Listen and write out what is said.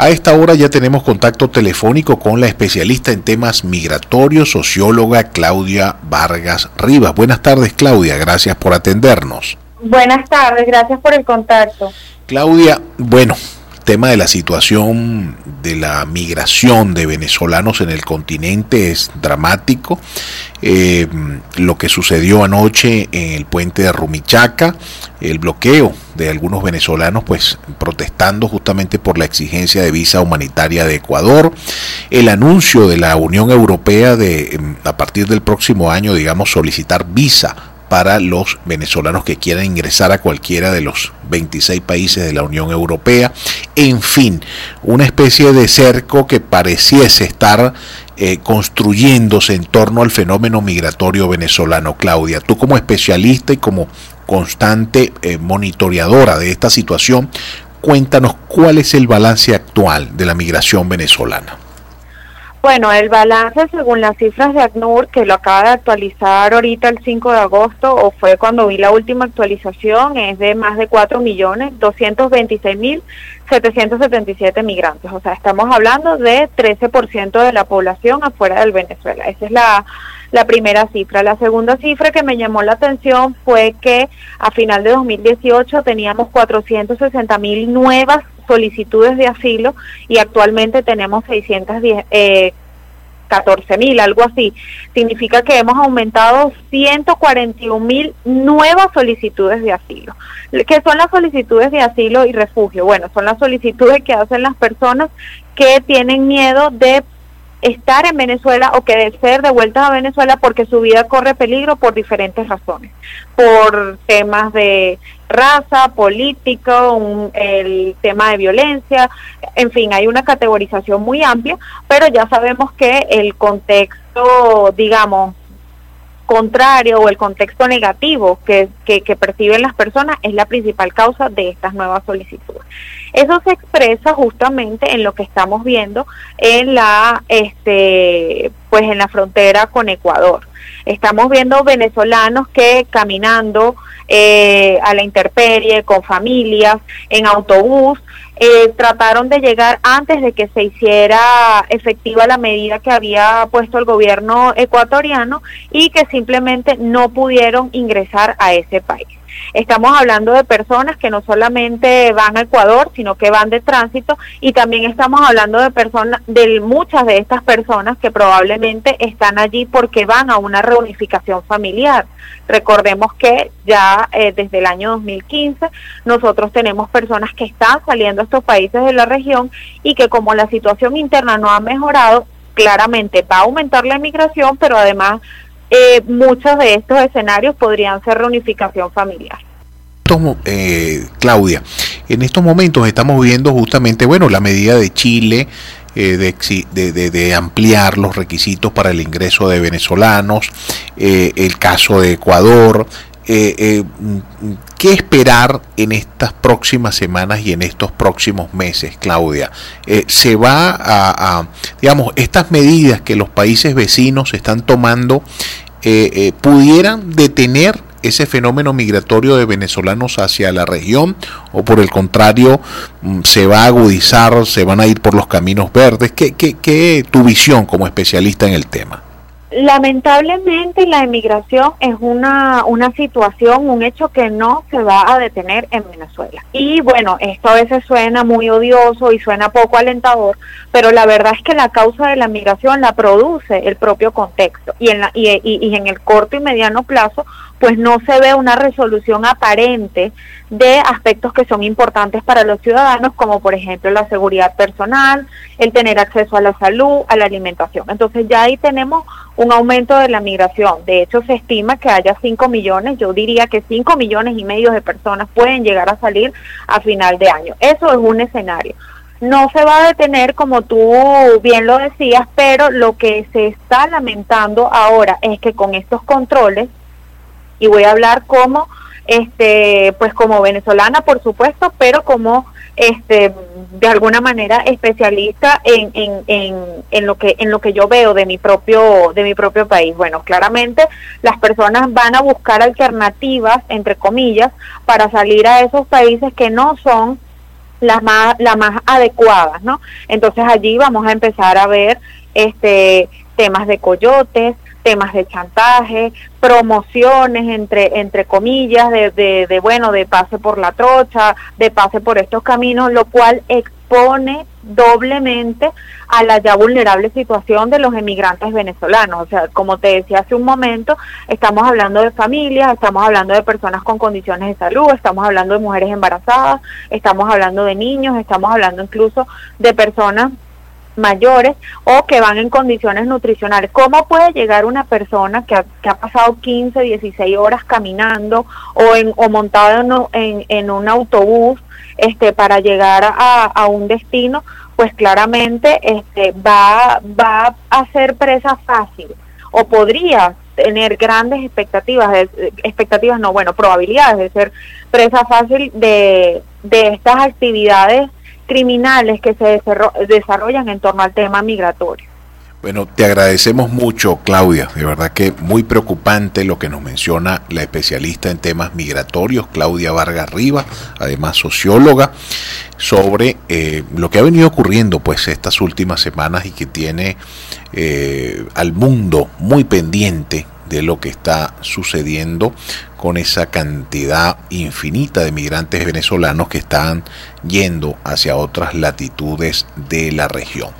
A esta hora ya tenemos contacto telefónico con la especialista en temas migratorios, socióloga Claudia Vargas Rivas. Buenas tardes, Claudia, gracias por atendernos. Buenas tardes, gracias por el contacto. Claudia, bueno, tema de la situación de la migración de venezolanos en el continente es dramático. Eh, lo que sucedió anoche en el puente de Rumichaca, el bloqueo de algunos venezolanos pues protestando justamente por la exigencia de visa humanitaria de Ecuador, el anuncio de la Unión Europea de a partir del próximo año digamos solicitar visa para los venezolanos que quieran ingresar a cualquiera de los 26 países de la Unión Europea. En fin, una especie de cerco que pareciese estar eh, construyéndose en torno al fenómeno migratorio venezolano. Claudia, tú como especialista y como constante eh, monitoreadora de esta situación, cuéntanos cuál es el balance actual de la migración venezolana. Bueno, el balance según las cifras de ACNUR, que lo acaba de actualizar ahorita el 5 de agosto, o fue cuando vi la última actualización, es de más de 4 millones 226 mil 777 migrantes. O sea, estamos hablando de 13% de la población afuera del Venezuela. Esa es la, la primera cifra. La segunda cifra que me llamó la atención fue que a final de 2018 teníamos 460 mil nuevas solicitudes de asilo y actualmente tenemos 610, eh, mil, algo así. Significa que hemos aumentado 141 mil nuevas solicitudes de asilo. ¿Qué son las solicitudes de asilo y refugio? Bueno, son las solicitudes que hacen las personas que tienen miedo de estar en Venezuela o que ser devueltas a Venezuela porque su vida corre peligro por diferentes razones, por temas de raza, político, el tema de violencia, en fin, hay una categorización muy amplia, pero ya sabemos que el contexto, digamos, contrario o el contexto negativo que, que, perciben las personas es la principal causa de estas nuevas solicitudes. Eso se expresa justamente en lo que estamos viendo en la este pues en la frontera con Ecuador. Estamos viendo venezolanos que caminando eh, a la intemperie, con familias, en autobús, eh, trataron de llegar antes de que se hiciera efectiva la medida que había puesto el gobierno ecuatoriano y que simplemente no pudieron ingresar a ese país. Estamos hablando de personas que no solamente van a Ecuador, sino que van de tránsito y también estamos hablando de personas, de muchas de estas personas que probablemente están allí porque van a una reunificación familiar. Recordemos que ya eh, desde el año 2015 nosotros tenemos personas que están saliendo a estos países de la región y que como la situación interna no ha mejorado, claramente va a aumentar la inmigración, pero además eh, muchos de estos escenarios podrían ser reunificación familiar. Eh, Claudia, en estos momentos estamos viendo justamente, bueno, la medida de Chile eh, de, de, ampliar los requisitos para el ingreso de venezolanos, eh, el caso de Ecuador. ¿Qué esperar en estas próximas semanas y en estos próximos meses, Claudia? ¿Se va a, digamos, estas medidas que los países vecinos están tomando eh, eh, pudieran detener ese fenómeno migratorio de venezolanos hacia la región o por el contrario mm, se va a agudizar, se van a ir por los caminos verdes? ¿Qué, qué, qué tu visión como especialista en el tema? Lamentablemente la emigración es una, una situación, un hecho que no se va a detener en Venezuela. Y bueno, esto a veces suena muy odioso y suena poco alentador, pero la verdad es que la causa de la migración la produce el propio contexto y en, la, y, y, y en el corto y mediano plazo pues no se ve una resolución aparente de aspectos que son importantes para los ciudadanos, como por ejemplo la seguridad personal, el tener acceso a la salud, a la alimentación. Entonces ya ahí tenemos un aumento de la migración. De hecho, se estima que haya 5 millones, yo diría que 5 millones y medio de personas pueden llegar a salir a final de año. Eso es un escenario. No se va a detener, como tú bien lo decías, pero lo que se está lamentando ahora es que con estos controles y voy a hablar como este pues como venezolana por supuesto pero como este de alguna manera especialista en, en, en, en, lo que en lo que yo veo de mi propio de mi propio país bueno claramente las personas van a buscar alternativas entre comillas para salir a esos países que no son las más, las más adecuadas, ¿no? Entonces allí vamos a empezar a ver este temas de coyotes, temas de chantaje, promociones entre entre comillas de, de, de, bueno de pase por la trocha, de pase por estos caminos, lo cual expone doblemente a la ya vulnerable situación de los emigrantes venezolanos. O sea, como te decía hace un momento, estamos hablando de familias, estamos hablando de personas con condiciones de salud, estamos hablando de mujeres embarazadas, estamos hablando de niños, estamos hablando incluso de personas mayores o que van en condiciones nutricionales. ¿Cómo puede llegar una persona que ha, que ha pasado 15, 16 horas caminando o, en, o montado en, un autobús este, para llegar a, a un destino? Pues claramente este, va, va a ser presa fácil o podría tener grandes expectativas, expectativas no, bueno, probabilidades de ser presa fácil de, de estas actividades criminales que se desarrollan en torno al tema migratorio. Bueno, te agradecemos mucho, Claudia. De verdad que muy preocupante lo que nos menciona la especialista en temas migratorios, Claudia Vargas Rivas, además socióloga, sobre eh, lo que ha venido ocurriendo pues estas últimas semanas y que tiene eh, al mundo muy pendiente de lo que está sucediendo con esa cantidad infinita de migrantes venezolanos que están yendo hacia otras latitudes de la región.